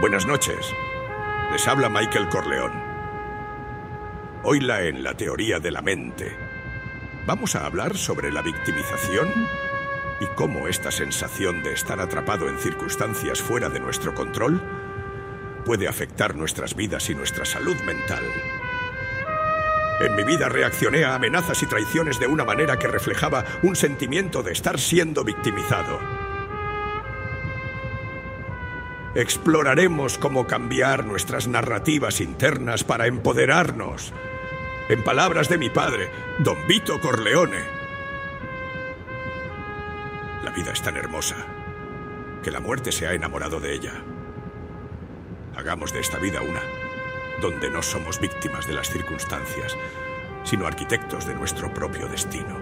Buenas noches. Les habla Michael Corleone. Hoyla en la teoría de la mente. Vamos a hablar sobre la victimización y cómo esta sensación de estar atrapado en circunstancias fuera de nuestro control puede afectar nuestras vidas y nuestra salud mental. En mi vida reaccioné a amenazas y traiciones de una manera que reflejaba un sentimiento de estar siendo victimizado. Exploraremos cómo cambiar nuestras narrativas internas para empoderarnos. En palabras de mi padre, Don Vito Corleone. La vida es tan hermosa que la muerte se ha enamorado de ella. Hagamos de esta vida una donde no somos víctimas de las circunstancias, sino arquitectos de nuestro propio destino.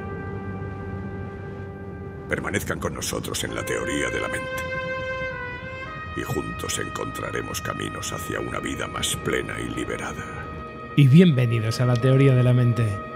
Permanezcan con nosotros en la teoría de la mente y juntos encontraremos caminos hacia una vida más plena y liberada. Y bienvenidos a la teoría de la mente.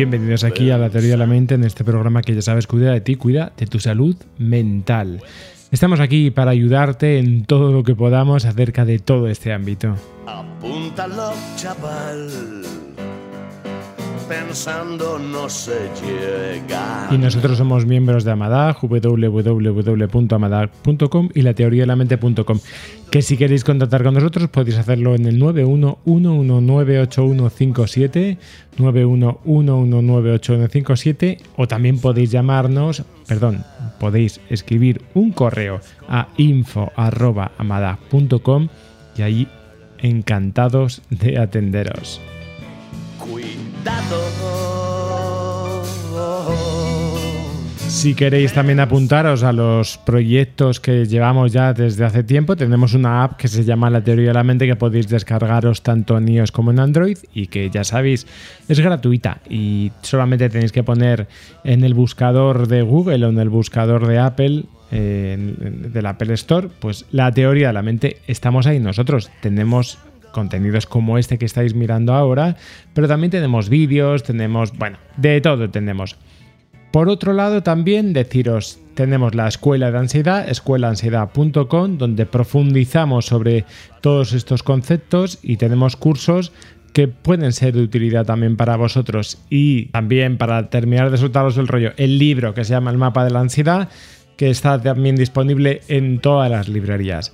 Bienvenidos aquí a la teoría de la mente en este programa que ya sabes cuida de ti, cuida de tu salud mental. Estamos aquí para ayudarte en todo lo que podamos acerca de todo este ámbito. Apúntalo, chaval pensando no se llega. Y nosotros somos miembros de Amadag, www.amadag.com y la teoría de la mente.com. Que si queréis contactar con nosotros podéis hacerlo en el 911198157, 911198157 o también podéis llamarnos, perdón, podéis escribir un correo a info@amadag.com y ahí encantados de atenderos. Si queréis también apuntaros a los proyectos que llevamos ya desde hace tiempo, tenemos una app que se llama La Teoría de la Mente que podéis descargaros tanto en iOS como en Android y que ya sabéis es gratuita y solamente tenéis que poner en el buscador de Google o en el buscador de Apple del Apple Store, pues la teoría de la mente, estamos ahí nosotros. Tenemos contenidos como este que estáis mirando ahora, pero también tenemos vídeos, tenemos, bueno, de todo tenemos. Por otro lado, también deciros, tenemos la Escuela de Ansiedad, escuelaansiedad.com, donde profundizamos sobre todos estos conceptos y tenemos cursos que pueden ser de utilidad también para vosotros. Y también, para terminar de soltaros el rollo, el libro que se llama El mapa de la ansiedad, que está también disponible en todas las librerías.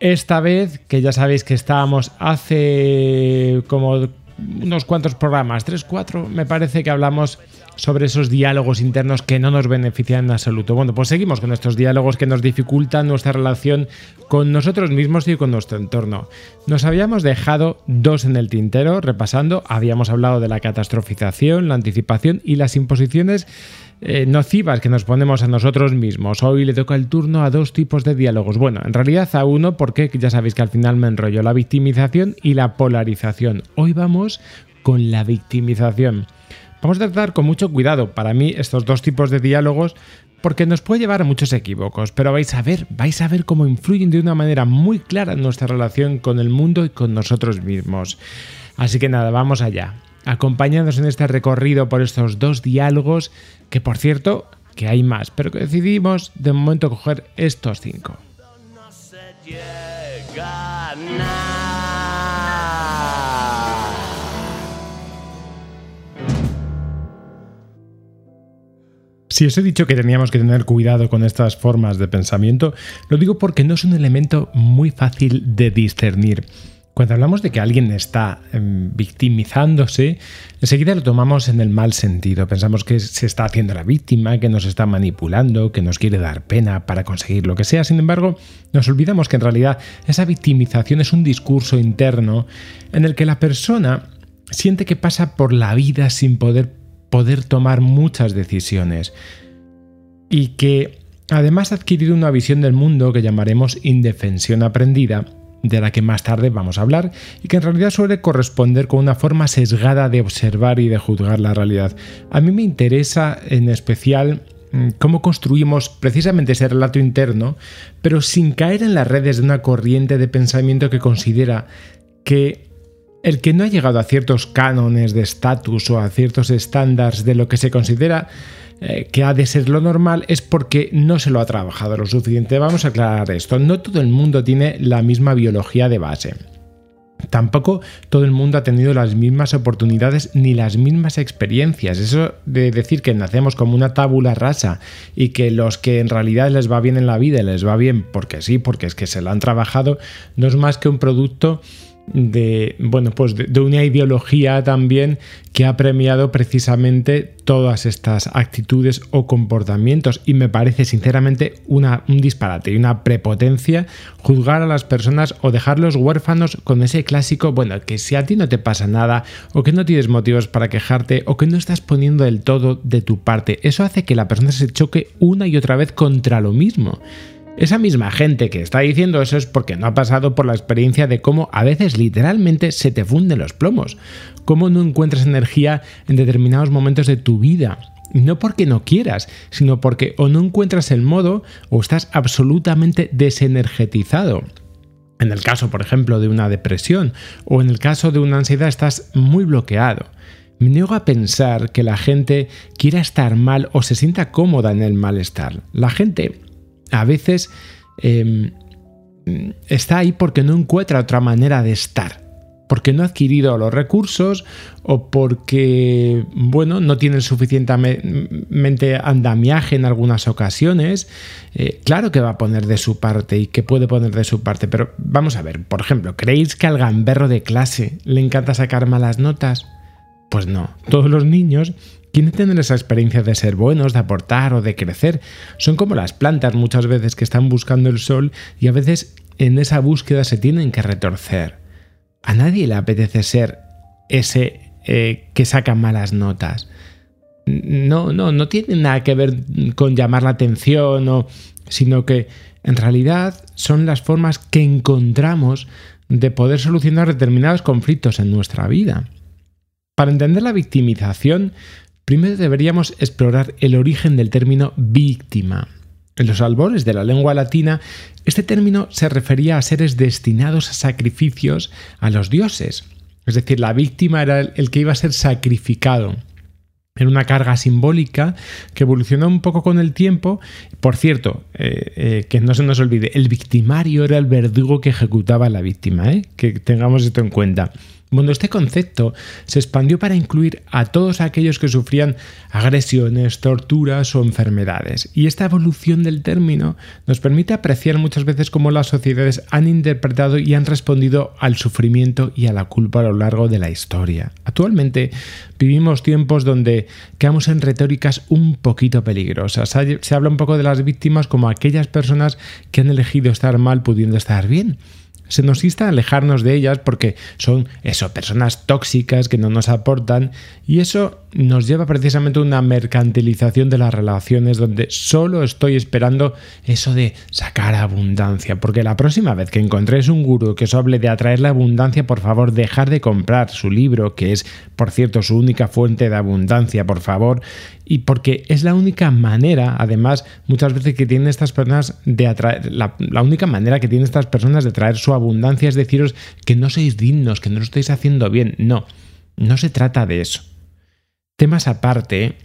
Esta vez, que ya sabéis que estábamos hace como unos cuantos programas, tres, cuatro, me parece que hablamos sobre esos diálogos internos que no nos benefician en absoluto. Bueno, pues seguimos con estos diálogos que nos dificultan nuestra relación con nosotros mismos y con nuestro entorno. Nos habíamos dejado dos en el tintero, repasando, habíamos hablado de la catastrofización, la anticipación y las imposiciones eh, nocivas que nos ponemos a nosotros mismos. Hoy le toca el turno a dos tipos de diálogos. Bueno, en realidad a uno porque ya sabéis que al final me enrollo la victimización y la polarización. Hoy vamos con la victimización. Vamos a tratar con mucho cuidado para mí estos dos tipos de diálogos porque nos puede llevar a muchos equívocos, pero vais a ver, vais a ver cómo influyen de una manera muy clara nuestra relación con el mundo y con nosotros mismos. Así que nada, vamos allá. Acompañados en este recorrido por estos dos diálogos, que por cierto, que hay más, pero que decidimos de momento coger estos cinco. Si os he dicho que teníamos que tener cuidado con estas formas de pensamiento, lo digo porque no es un elemento muy fácil de discernir. Cuando hablamos de que alguien está em, victimizándose, enseguida lo tomamos en el mal sentido. Pensamos que se está haciendo la víctima, que nos está manipulando, que nos quiere dar pena para conseguir lo que sea. Sin embargo, nos olvidamos que en realidad esa victimización es un discurso interno en el que la persona siente que pasa por la vida sin poder poder tomar muchas decisiones y que además ha adquirido una visión del mundo que llamaremos indefensión aprendida, de la que más tarde vamos a hablar, y que en realidad suele corresponder con una forma sesgada de observar y de juzgar la realidad. A mí me interesa en especial mm, cómo construimos precisamente ese relato interno, pero sin caer en las redes de una corriente de pensamiento que considera que el que no ha llegado a ciertos cánones de estatus o a ciertos estándares de lo que se considera eh, que ha de ser lo normal es porque no se lo ha trabajado lo suficiente. Vamos a aclarar esto. No todo el mundo tiene la misma biología de base. Tampoco todo el mundo ha tenido las mismas oportunidades ni las mismas experiencias. Eso de decir que nacemos como una tábula rasa y que los que en realidad les va bien en la vida les va bien porque sí, porque es que se lo han trabajado, no es más que un producto de, bueno, pues de, una ideología también que ha premiado precisamente todas estas actitudes o comportamientos y me parece sinceramente una, un disparate y una prepotencia juzgar a las personas o dejarlos huérfanos con ese clásico, bueno, que si a ti no te pasa nada o que no tienes motivos para quejarte o que no estás poniendo del todo de tu parte, eso hace que la persona se choque una y otra vez contra lo mismo. Esa misma gente que está diciendo eso es porque no ha pasado por la experiencia de cómo a veces literalmente se te funden los plomos, cómo no encuentras energía en determinados momentos de tu vida. No porque no quieras, sino porque o no encuentras el modo o estás absolutamente desenergetizado. En el caso, por ejemplo, de una depresión o en el caso de una ansiedad estás muy bloqueado. Me niego a pensar que la gente quiera estar mal o se sienta cómoda en el malestar. La gente a veces em, está ahí porque no encuentra otra manera de estar. Porque no ha adquirido los recursos o porque, bueno, no tiene suficientemente andamiaje en algunas ocasiones. Eh, claro que va a poner de su parte y que puede poner de su parte, pero vamos a ver, por ejemplo, ¿creéis que al gamberro de clase le encanta sacar malas notas? Pues no, todos los niños quieren tener esa experiencia de ser buenos, de aportar o de crecer. Son como las plantas muchas veces que están buscando el sol y a veces en esa búsqueda se tienen que retorcer. A nadie le apetece ser ese eh, que saca malas notas. No, no, no tiene nada que ver con llamar la atención, sino que en realidad son las formas que encontramos de poder solucionar determinados conflictos en nuestra vida. Para entender la victimización, Primero deberíamos explorar el origen del término víctima. En los albores de la lengua latina, este término se refería a seres destinados a sacrificios a los dioses. Es decir, la víctima era el que iba a ser sacrificado. Era una carga simbólica que evolucionó un poco con el tiempo. Por cierto, eh, eh, que no se nos olvide, el victimario era el verdugo que ejecutaba a la víctima, ¿eh? que tengamos esto en cuenta. Bueno, este concepto se expandió para incluir a todos aquellos que sufrían agresiones, torturas o enfermedades. Y esta evolución del término nos permite apreciar muchas veces cómo las sociedades han interpretado y han respondido al sufrimiento y a la culpa a lo largo de la historia. Actualmente vivimos tiempos donde quedamos en retóricas un poquito peligrosas. Se habla un poco de las víctimas como aquellas personas que han elegido estar mal pudiendo estar bien se nos insta a alejarnos de ellas porque son eso, personas tóxicas que no nos aportan y eso nos lleva precisamente a una mercantilización de las relaciones donde solo estoy esperando eso de sacar abundancia. Porque la próxima vez que encontréis un gurú que os hable de atraer la abundancia, por favor, dejar de comprar su libro, que es, por cierto, su única fuente de abundancia, por favor. Y porque es la única manera, además, muchas veces que tienen estas personas de atraer, la, la única manera que tienen estas personas de traer su abundancia es deciros que no sois dignos, que no lo estáis haciendo bien. No, no se trata de eso temas aparte,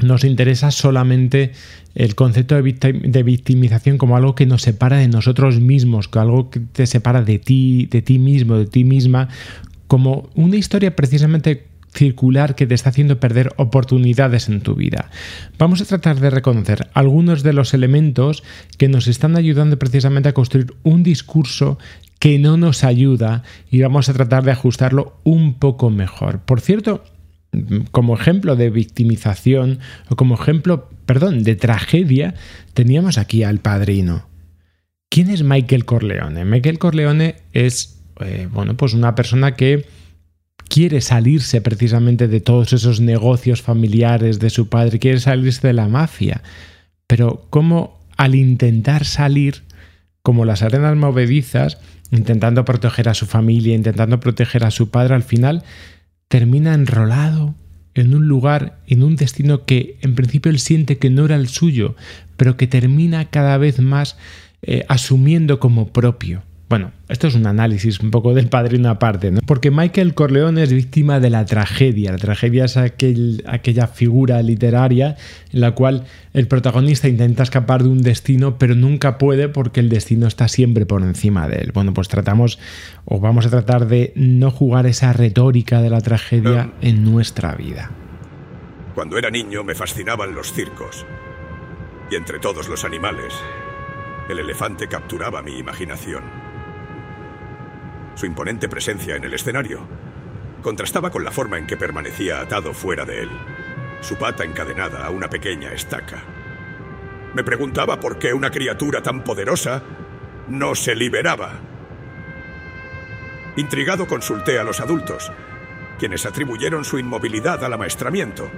nos interesa solamente el concepto de victimización como algo que nos separa de nosotros mismos, como algo que te separa de ti, de ti mismo, de ti misma, como una historia precisamente circular que te está haciendo perder oportunidades en tu vida. Vamos a tratar de reconocer algunos de los elementos que nos están ayudando precisamente a construir un discurso que no nos ayuda y vamos a tratar de ajustarlo un poco mejor. Por cierto, como ejemplo de victimización o como ejemplo, perdón, de tragedia, teníamos aquí al padrino. ¿Quién es Michael Corleone? Michael Corleone es, eh, bueno, pues una persona que quiere salirse precisamente de todos esos negocios familiares de su padre, quiere salirse de la mafia, pero como al intentar salir, como las arenas movedizas, intentando proteger a su familia, intentando proteger a su padre, al final termina enrolado en un lugar, en un destino que en principio él siente que no era el suyo, pero que termina cada vez más eh, asumiendo como propio. Bueno, esto es un análisis un poco del padrino aparte, ¿no? Porque Michael Corleone es víctima de la tragedia. La tragedia es aquella figura literaria en la cual el protagonista intenta escapar de un destino, pero nunca puede porque el destino está siempre por encima de él. Bueno, pues tratamos o vamos a tratar de no jugar esa retórica de la tragedia en nuestra vida. Cuando era niño me fascinaban los circos. Y entre todos los animales, el elefante capturaba mi imaginación. Su imponente presencia en el escenario contrastaba con la forma en que permanecía atado fuera de él, su pata encadenada a una pequeña estaca. Me preguntaba por qué una criatura tan poderosa no se liberaba. Intrigado consulté a los adultos, quienes atribuyeron su inmovilidad al amaestramiento,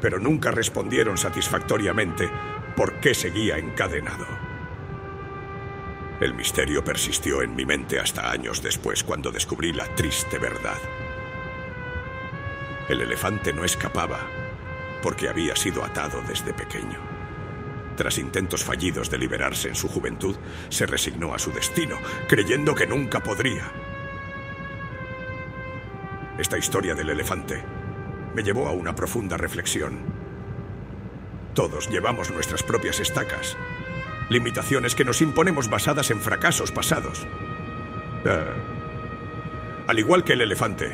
pero nunca respondieron satisfactoriamente por qué seguía encadenado. El misterio persistió en mi mente hasta años después cuando descubrí la triste verdad. El elefante no escapaba porque había sido atado desde pequeño. Tras intentos fallidos de liberarse en su juventud, se resignó a su destino, creyendo que nunca podría. Esta historia del elefante me llevó a una profunda reflexión. Todos llevamos nuestras propias estacas limitaciones que nos imponemos basadas en fracasos pasados. Eh, al igual que el elefante,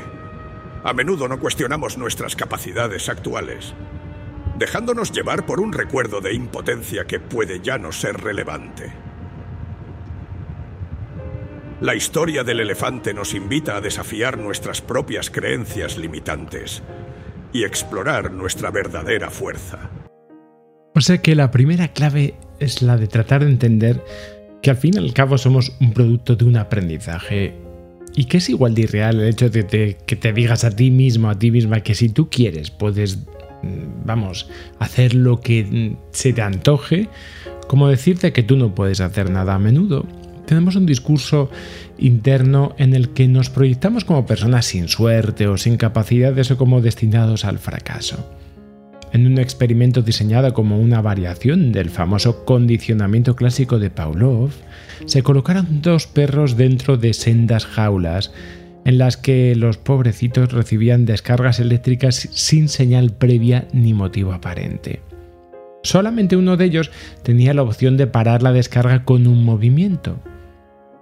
a menudo no cuestionamos nuestras capacidades actuales, dejándonos llevar por un recuerdo de impotencia que puede ya no ser relevante. La historia del elefante nos invita a desafiar nuestras propias creencias limitantes y explorar nuestra verdadera fuerza. O sea que la primera clave es la de tratar de entender que al fin y al cabo somos un producto de un aprendizaje y que es igual de irreal el hecho de, que te digas a ti mismo, a ti misma, que si tú quieres puedes, mm, vamos, hacer lo que se te antoje, como decirte que tú no puedes hacer nada a menudo. Tenemos un discurso interno en el que nos proyectamos como personas sin suerte o sin capacidades o como destinados al fracaso en un experimento diseñado como una variación del famoso condicionamiento clásico de Pavlov, se colocaron dos perros dentro de sendas jaulas en las que los pobrecitos recibían descargas eléctricas sin señal previa ni motivo aparente. Solamente uno de ellos tenía la opción de parar la descarga con un movimiento.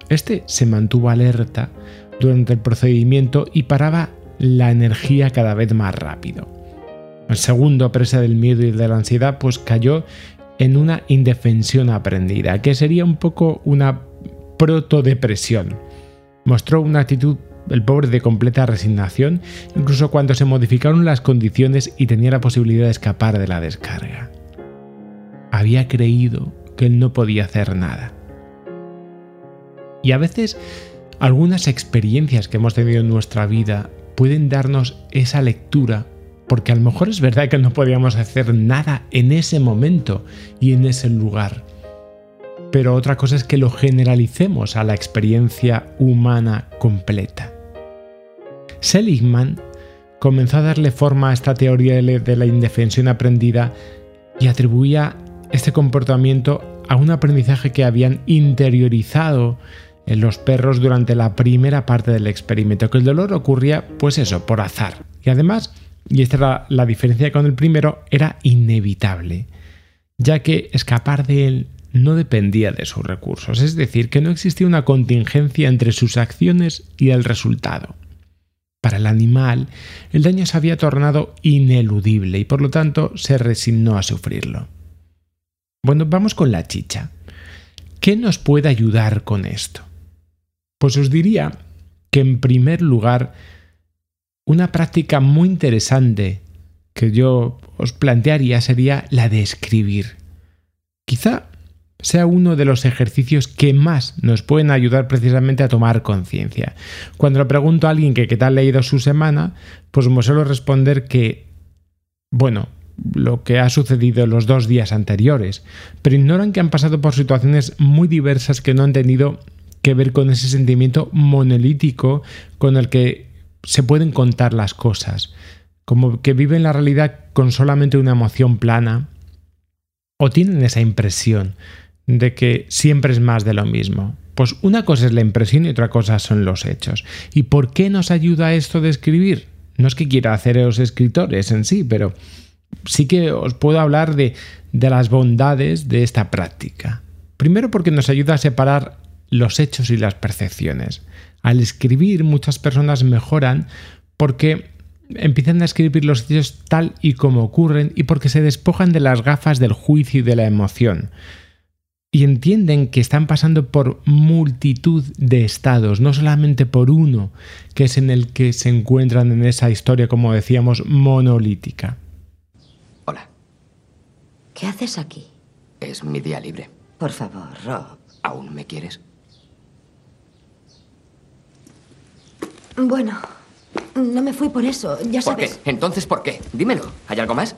Este se mantuvo alerta durante el procedimiento y paraba la energía cada vez más rápido. El segundo, presa del miedo y de la ansiedad, pues cayó en una indefensión aprendida, que sería un poco una protodepresión. Mostró una actitud el pobre de completa resignación, incluso cuando se modificaron las condiciones y tenía la posibilidad de escapar de la descarga. Había creído que él no podía hacer nada. Y a veces algunas experiencias que hemos tenido en nuestra vida pueden darnos esa lectura porque a lo mejor es verdad que no podíamos hacer nada en ese momento y en ese lugar. Pero otra cosa es que lo generalicemos a la experiencia humana completa. Seligman comenzó a darle forma a esta teoría de la indefensión aprendida y atribuía este comportamiento a un aprendizaje que habían interiorizado en los perros durante la primera parte del experimento, que el dolor ocurría pues eso, por azar. Y además, y esta era la diferencia con el primero, era inevitable, ya que escapar de él no dependía de sus recursos, es decir, que no existía una contingencia entre sus acciones y el resultado. Para el animal, el daño se había tornado ineludible y por lo tanto se resignó a sufrirlo. Bueno, vamos con la chicha. ¿Qué nos puede ayudar con esto? Pues os diría que en primer lugar, una práctica muy interesante que yo os plantearía sería la de escribir. Quizá sea uno de los ejercicios que más nos pueden ayudar precisamente a tomar conciencia. Cuando le pregunto a alguien que qué tal ha ido su semana, pues me suelo responder que, bueno, lo que ha sucedido los dos días anteriores, pero ignoran que han pasado por situaciones muy diversas que no han tenido que ver con ese sentimiento monolítico con el que se pueden contar las cosas, como que viven la realidad con solamente una emoción plana, o tienen esa impresión de que siempre es más de lo mismo. Pues una cosa es la impresión y otra cosa son los hechos. ¿Y por qué nos ayuda esto de escribir? No es que quiera hacer los escritores en sí, pero sí que os puedo hablar de, de las bondades de esta práctica. Primero porque nos ayuda a separar los hechos y las percepciones. Al escribir muchas personas mejoran porque empiezan a escribir los hechos tal y como ocurren y porque se despojan de las gafas del juicio y de la emoción. Y entienden que están pasando por multitud de estados, no solamente por uno, que es en el que se encuentran en esa historia, como decíamos, monolítica. Hola. ¿Qué haces aquí? Es mi día libre. Por favor, Rob. ¿Aún me quieres? Bueno, no me fui por eso, ya sabes. ¿Por qué? Entonces, ¿por qué? Dímelo. ¿Hay algo más?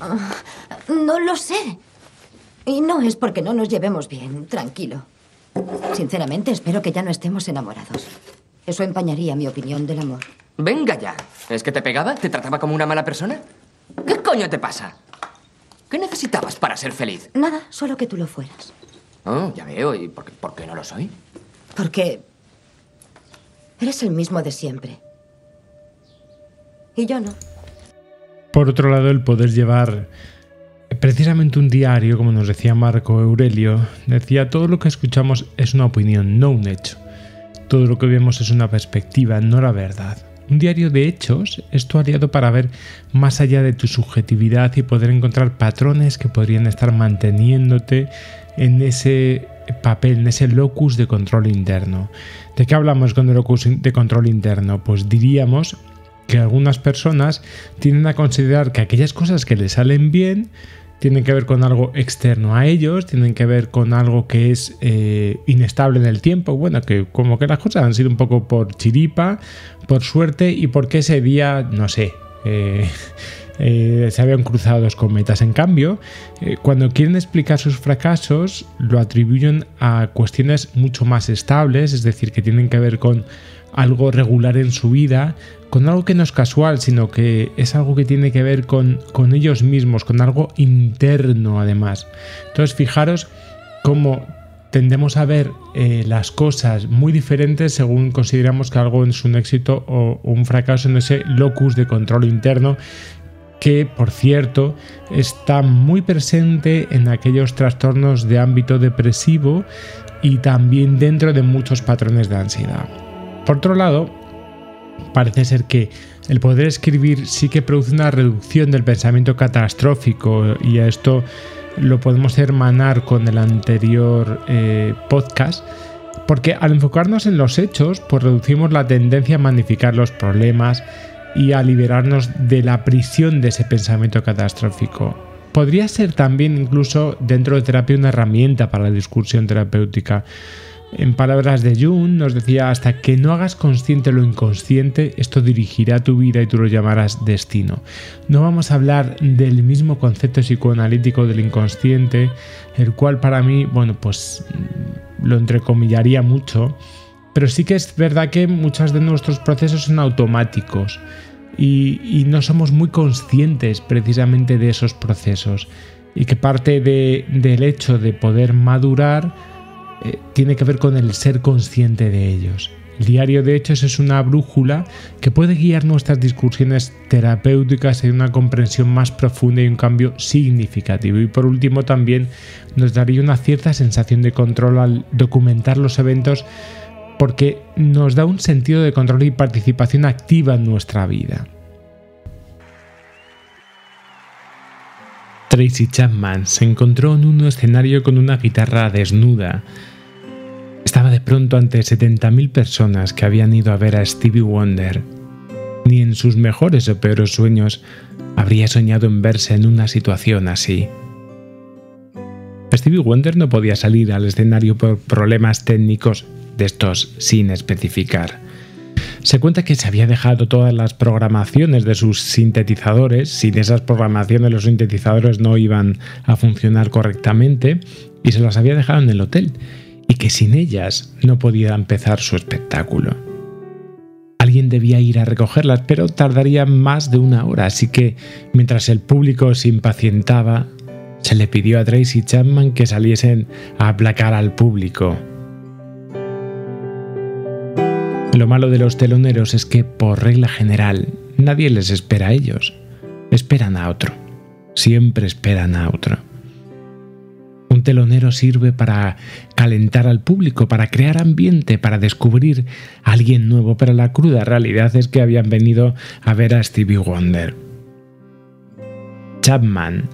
Ah, no lo sé. Y no es porque no nos llevemos bien, tranquilo. Sinceramente, espero que ya no estemos enamorados. Eso empañaría mi opinión del amor. Venga ya. ¿Es que te pegaba? ¿Te trataba como una mala persona? ¿Qué coño te pasa? ¿Qué necesitabas para ser feliz? Nada, solo que tú lo fueras. Oh, ya veo. ¿Y por qué, por qué no lo soy? Porque Eres el mismo de siempre. Y yo no. Por otro lado, el poder llevar precisamente un diario, como nos decía Marco Aurelio, decía, todo lo que escuchamos es una opinión, no un hecho. Todo lo que vemos es una perspectiva, no la verdad. Un diario de hechos es tu aliado para ver más allá de tu subjetividad y poder encontrar patrones que podrían estar manteniéndote en ese papel, en ese locus de control interno. ¿De qué hablamos con el locus de control interno? Pues diríamos que algunas personas tienden a considerar que aquellas cosas que les salen bien tienen que ver con algo externo a ellos, tienen que ver con algo que es eh, inestable en el tiempo, bueno, que como que las cosas han sido un poco por chiripa, por suerte y porque ese día, no sé, eh, eh, se habían cruzado dos cometas. En cambio, eh, cuando quieren explicar sus fracasos, lo atribuyen a cuestiones mucho más estables, es decir, que tienen que ver con algo regular en su vida, con algo que no es casual, sino que es algo que tiene que ver con, con ellos mismos, con algo interno además. Entonces, fijaros cómo tendemos a ver eh, las cosas muy diferentes según consideramos que algo es un éxito o un fracaso en ese locus de control interno que, por cierto, está muy presente en aquellos trastornos de ámbito depresivo y también dentro de muchos patrones de ansiedad. Por otro lado, parece ser que el poder escribir sí que produce una reducción del pensamiento catastrófico y a esto lo podemos hermanar con el anterior eh, podcast, porque al enfocarnos en los hechos, pues reducimos la tendencia a magnificar los problemas y a liberarnos de la prisión de ese pensamiento catastrófico. Podría ser también incluso dentro de terapia una herramienta para la discusión terapéutica. En palabras de Jung, nos decía, hasta que no hagas consciente lo inconsciente, esto dirigirá tu vida y tú lo llamarás destino. No vamos a hablar del mismo concepto psicoanalítico del inconsciente, el cual para mí, bueno, pues lo entrecomillaría mucho, pero sí que es verdad que muchos de nuestros procesos son automáticos y, no somos muy conscientes precisamente de esos procesos y que parte del hecho de poder madurar eh, tiene que ver con el ser consciente de ellos. El diario de hechos es una brújula que puede guiar nuestras discusiones terapéuticas en una comprensión más profunda y un cambio significativo. Y por último también nos daría una cierta sensación de control al documentar los eventos porque nos da un sentido de control y participación activa en nuestra vida. Tracy Chapman se encontró en un escenario con una guitarra desnuda. Estaba de pronto ante 70.000 personas que habían ido a ver a Stevie Wonder. Ni en sus mejores o peores sueños habría soñado en verse en una situación así. Stevie Wonder no podía salir al escenario por problemas técnicos de estos sin especificar. Se cuenta que se había dejado todas las programaciones de sus sintetizadores, sin esas programaciones los sintetizadores no iban a funcionar correctamente y se las había dejado en el hotel y que sin ellas no podía empezar su espectáculo. Alguien debía ir a recogerlas, pero tardaría más de una hora, así que mientras el público se impacientaba, se le pidió a Tracy Chapman que saliesen a aplacar al público. Lo malo de los teloneros es que, por regla general, nadie les espera a ellos. Esperan a otro. Siempre esperan a otro. Un telonero sirve para calentar al público, para crear ambiente, para descubrir a alguien nuevo, pero la cruda realidad es que habían venido a ver a Stevie Wonder. Chapman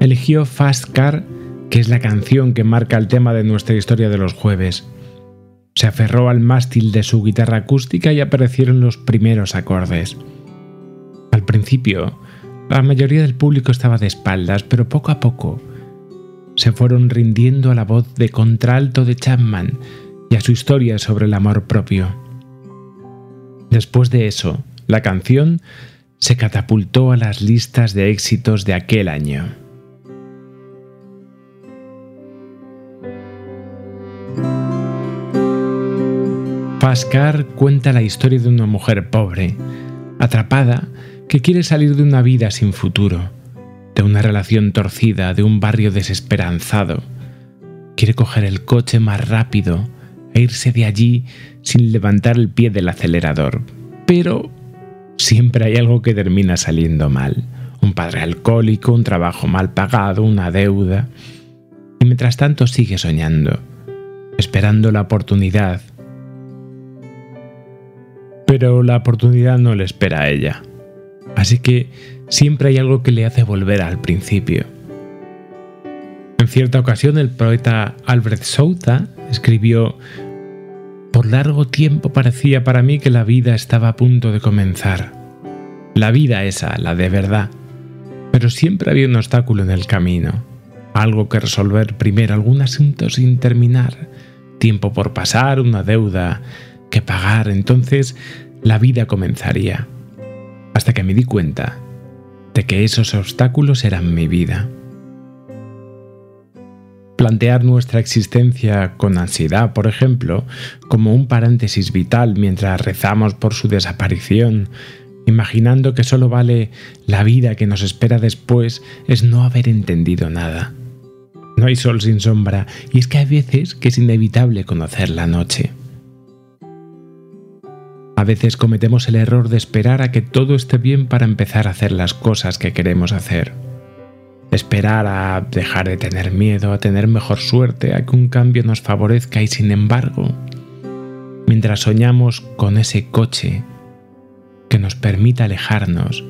eligió Fast Car, que es la canción que marca el tema de nuestra historia de los jueves. Se aferró al mástil de su guitarra acústica y aparecieron los primeros acordes. Al principio, la mayoría del público estaba de espaldas, pero poco a poco se fueron rindiendo a la voz de contralto de Chapman y a su historia sobre el amor propio. Después de eso, la canción se catapultó a las listas de éxitos de aquel año. Pascar cuenta la historia de una mujer pobre, atrapada, que quiere salir de una vida sin futuro, de una relación torcida, de un barrio desesperanzado. Quiere coger el coche más rápido e irse de allí sin levantar el pie del acelerador. Pero siempre hay algo que termina saliendo mal. Un padre alcohólico, un trabajo mal pagado, una deuda. Y mientras tanto sigue soñando, esperando la oportunidad pero la oportunidad no le espera a ella. Así que siempre hay algo que le hace volver al principio. En cierta ocasión el poeta Albert Souza escribió, Por largo tiempo parecía para mí que la vida estaba a punto de comenzar. La vida esa, la de verdad. Pero siempre había un obstáculo en el camino. Algo que resolver primero, algún asunto sin terminar. Tiempo por pasar, una deuda, que pagar, entonces la vida comenzaría. Hasta que me di cuenta de que esos obstáculos eran mi vida. Plantear nuestra existencia con ansiedad, por ejemplo, como un paréntesis vital mientras rezamos por su desaparición, imaginando que solo vale la vida que nos espera después, es no haber entendido nada. No hay sol sin sombra, y es que hay veces que es inevitable conocer la noche. A veces cometemos el error de esperar a que todo esté bien para empezar a hacer las cosas que queremos hacer. Esperar a dejar de tener miedo, a tener mejor suerte, a que un cambio nos favorezca y sin embargo, mientras soñamos con ese coche que nos permita alejarnos,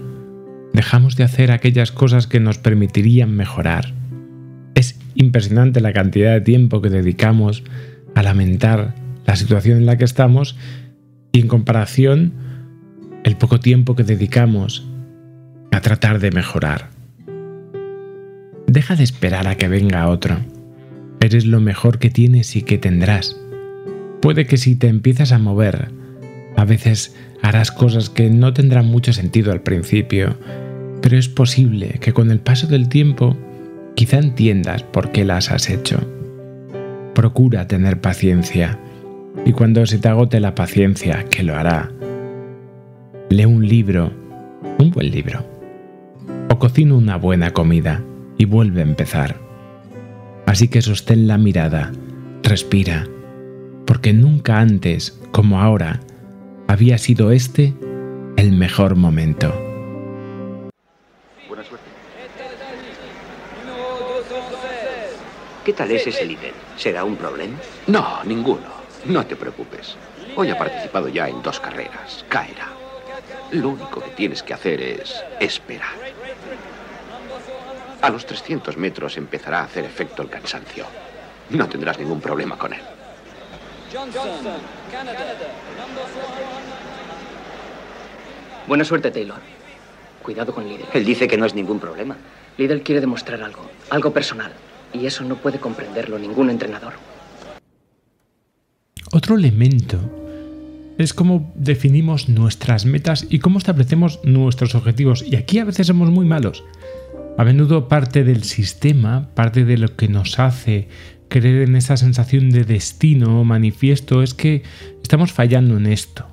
dejamos de hacer aquellas cosas que nos permitirían mejorar. Es impresionante la cantidad de tiempo que dedicamos a lamentar la situación en la que estamos y en comparación el poco tiempo que dedicamos a tratar de mejorar. Deja de esperar a que venga otro. Eres lo mejor que tienes y que tendrás. Puede que si te empiezas a mover, a veces harás cosas que no tendrán mucho sentido al principio, pero es posible que con el paso del tiempo quizá entiendas por qué las has hecho. Procura tener paciencia y cuando se te agote la paciencia, que lo hará, lee un libro, un buen libro, o cocina una buena comida y vuelve a empezar. Así que sostén la mirada, respira, porque nunca antes, como ahora, había sido este el mejor momento. Buena suerte. ¿Qué tal es ese líder? ¿Será un problema? No, ninguno. No te preocupes. Hoy ha participado ya en dos carreras. Caerá. Lo único que tienes que hacer es esperar. A los 300 metros empezará a hacer efecto el cansancio. No tendrás ningún problema con él. Buena suerte, Taylor. Cuidado con Lidl. Él dice que no es ningún problema. Lidl quiere demostrar algo, algo personal. Y eso no puede comprenderlo ningún entrenador. Otro elemento es cómo definimos nuestras metas y cómo establecemos nuestros objetivos. Y aquí a veces somos muy malos. A menudo parte del sistema, parte de lo que nos hace creer en esa sensación de destino manifiesto es que estamos fallando en esto.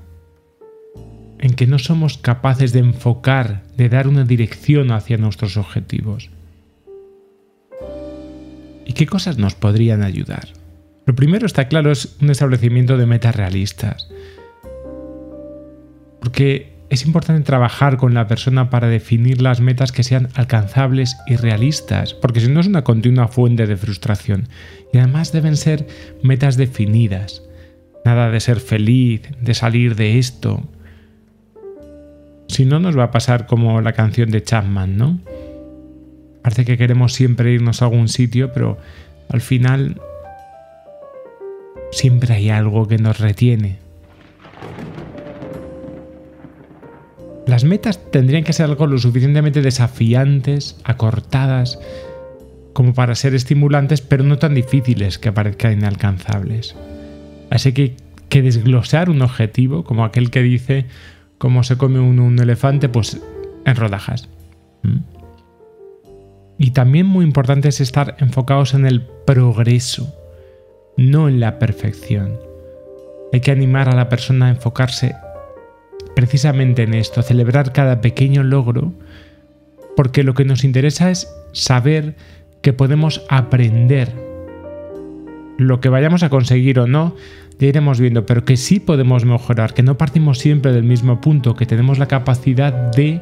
En que no somos capaces de enfocar, de dar una dirección hacia nuestros objetivos. ¿Y qué cosas nos podrían ayudar? Lo primero está claro es un establecimiento de metas realistas. Porque es importante trabajar con la persona para definir las metas que sean alcanzables y realistas, porque si no es una continua fuente de frustración. Y además deben ser metas definidas. Nada de ser feliz, de salir de esto. Si no, nos va a pasar como la canción de Chapman, ¿no? Parece que queremos siempre irnos a algún sitio, pero al final siempre hay algo que nos retiene. Las metas tendrían que ser algo lo suficientemente desafiantes, acortadas, como para ser estimulantes, pero no tan difíciles que parezcan inalcanzables. Así que que desglosar un objetivo, como aquel que dice cómo se come un, elefante, pues en rodajas. ¿Mm? Y también muy importante es estar enfocados en el progreso no en la perfección. Hay que animar a la persona a enfocarse precisamente en esto, a celebrar cada pequeño logro, porque lo que nos interesa es saber que podemos aprender. Lo que vayamos a conseguir o no, ya iremos viendo, pero que sí podemos mejorar, que no partimos siempre del mismo punto, que tenemos la capacidad de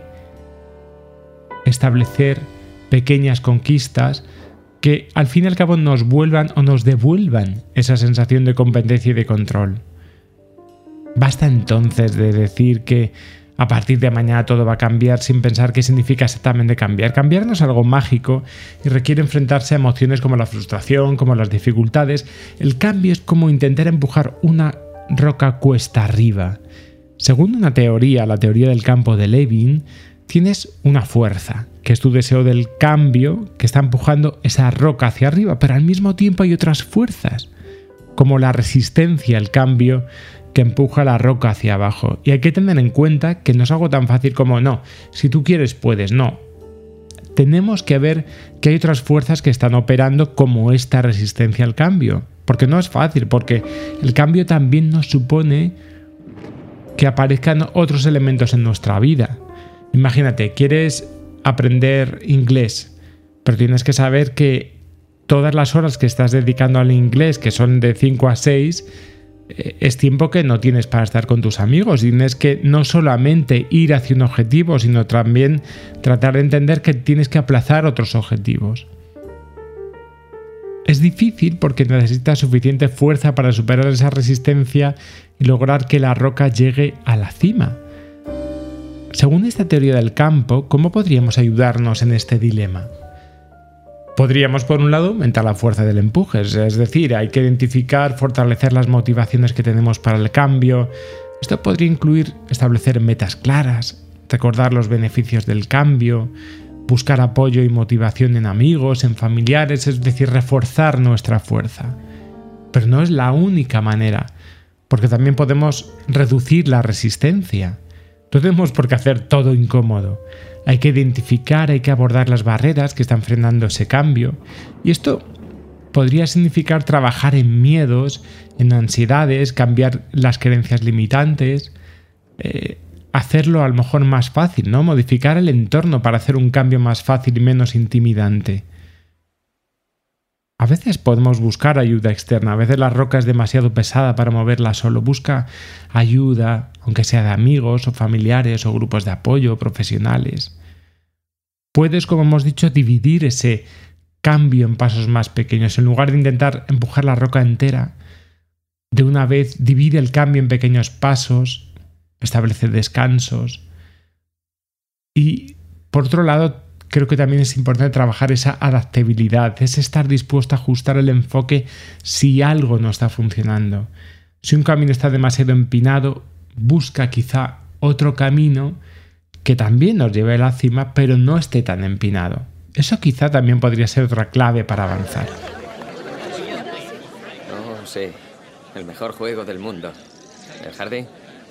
establecer pequeñas conquistas que al fin y al cabo nos vuelvan o nos devuelvan esa sensación de competencia y de control. Basta entonces de decir que a partir de mañana todo va a cambiar sin pensar qué significa exactamente cambiar. Cambiar no es algo mágico y requiere enfrentarse a emociones como la frustración, como las dificultades. El cambio es como intentar empujar una roca cuesta arriba. Según una teoría, la teoría del campo de Levin, tienes una fuerza, que es tu deseo del cambio que está empujando esa roca hacia arriba, pero al mismo tiempo hay otras fuerzas, como la resistencia al cambio que empuja la roca hacia abajo. Y hay que tener en cuenta que no es algo tan fácil como no, si tú quieres puedes, no. Tenemos que ver que hay otras fuerzas que están operando como esta resistencia al cambio, porque no es fácil, porque el cambio también nos supone que aparezcan otros elementos en nuestra vida. Imagínate, quieres aprender inglés, pero tienes que saber que todas las horas que estás dedicando al inglés, que son de 5 a 6, eh, es tiempo que no tienes para estar con tus amigos. Tienes que no solamente ir hacia un objetivo, sino también tratar de entender que tienes que aplazar otros objetivos. Es difícil porque necesitas suficiente fuerza para superar esa resistencia y lograr que la roca llegue a la cima. Según esta teoría del campo, ¿cómo podríamos ayudarnos en este dilema? Podríamos, por un lado, aumentar la fuerza del empuje, es decir, hay que identificar, fortalecer las motivaciones que tenemos para el cambio. Esto podría incluir establecer metas claras, recordar los beneficios del cambio, buscar apoyo y motivación en amigos, en familiares, es decir, reforzar nuestra fuerza. pero no es la única manera, porque también podemos reducir la resistencia. No tenemos por qué hacer todo incómodo. Hay que identificar, hay que abordar las barreras que están frenando ese cambio. Y esto podría significar trabajar en miedos, en ansiedades, cambiar las creencias limitantes, eh, hacerlo a lo mejor más fácil, ¿no? Modificar el entorno para hacer un cambio más fácil y menos intimidante. A veces podemos buscar ayuda externa, a veces la roca es demasiado pesada para moverla solo. Busca ayuda, aunque sea de amigos o familiares o grupos de apoyo profesionales. Puedes, como hemos dicho, dividir ese cambio en pasos más pequeños. En lugar de intentar empujar la roca entera, de una vez divide el cambio en pequeños pasos, establece descansos. Y por otro lado, creo que también es importante trabajar esa adaptabilidad, es estar dispuesto a ajustar el enfoque si algo no está funcionando. Si un camino está demasiado empinado, busca quizá otro camino que también nos lleve a la cima, pero no esté tan empinado. Eso quizá también podría ser otra clave para avanzar. Oh, sí. El mejor juego del mundo. ¿El jardín?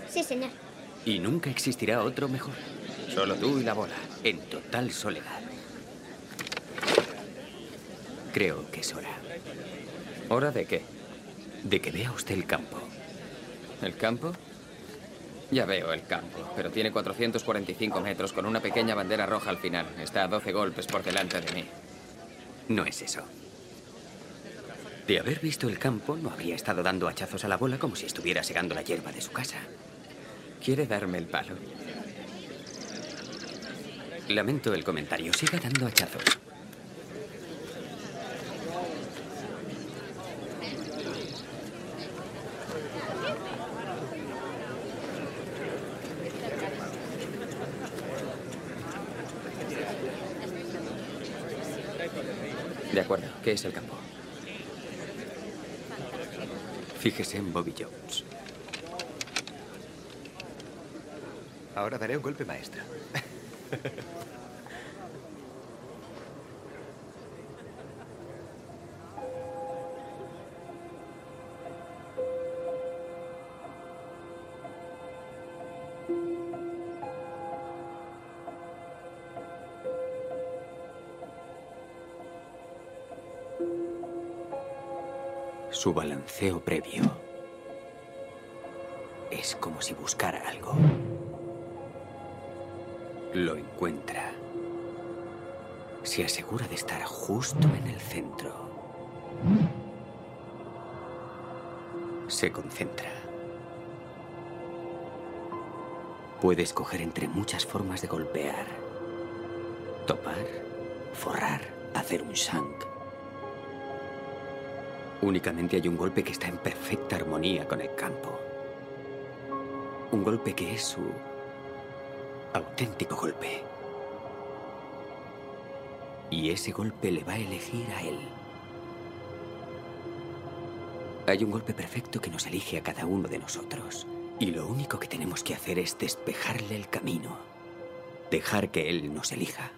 Sí, señor. Y nunca existirá otro mejor. Solo tú y la bola. En total soledad. Creo que es hora. ¿Hora de qué? De que vea usted el campo. ¿El campo? Ya veo el campo, pero tiene 445 metros con una pequeña bandera roja al final. Está a 12 golpes por delante de mí. No es eso. De haber visto el campo, no habría estado dando hachazos a la bola como si estuviera segando la hierba de su casa. ¿Quiere darme el palo? Lamento el comentario. Siga dando hachazos. De acuerdo. ¿Qué es el campo? Fíjese en Bobby Jones. Ahora daré un golpe maestro. Su balanceo previo es como si buscara Se asegura de estar justo en el centro. Se concentra. Puede escoger entre muchas formas de golpear. Topar, forrar, hacer un shank. Únicamente hay un golpe que está en perfecta armonía con el campo. Un golpe que es su auténtico golpe. Y ese golpe le va a elegir a él. Hay un golpe perfecto que nos elige a cada uno de nosotros. Y lo único que tenemos que hacer es despejarle el camino. Dejar que él nos elija.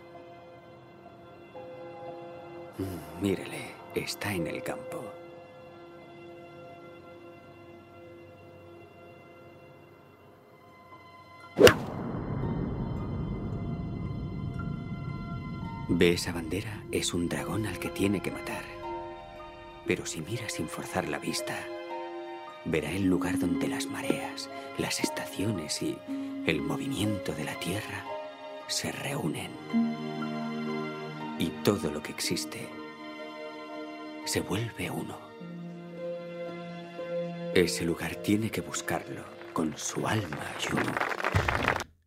Mm, mírele, está en el campo. ¿Ve esa bandera? Es un dragón al que tiene que matar. Pero si mira sin forzar la vista, verá el lugar donde las mareas, las estaciones y el movimiento de la Tierra se reúnen. Y todo lo que existe se vuelve uno. Ese lugar tiene que buscarlo con su alma, Juno.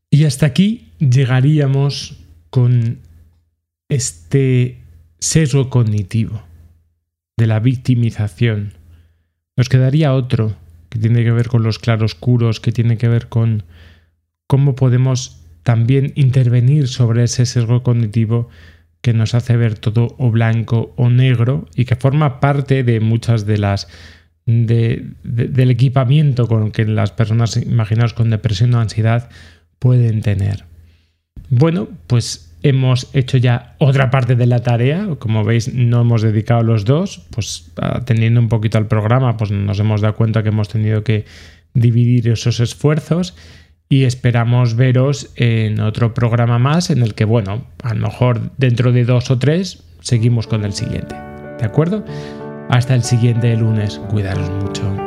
Y hasta aquí llegaríamos con este sesgo cognitivo de la victimización. Nos quedaría otro que tiene que ver con los claroscuros, que tiene que ver con cómo podemos también intervenir sobre ese sesgo cognitivo que nos hace ver todo o blanco o negro y que forma parte de muchas de las del equipamiento con que las personas imaginaos con depresión o ansiedad pueden tener. Bueno, pues hemos hecho ya otra parte de la tarea. Como veis, no hemos dedicado los dos. Pues atendiendo un poquito al programa, pues nos hemos dado cuenta que hemos tenido que dividir esos esfuerzos y esperamos veros en otro programa más en el que, bueno, a lo mejor dentro de dos o tres seguimos con el siguiente. ¿De acuerdo? Hasta el siguiente lunes. Cuidaros mucho.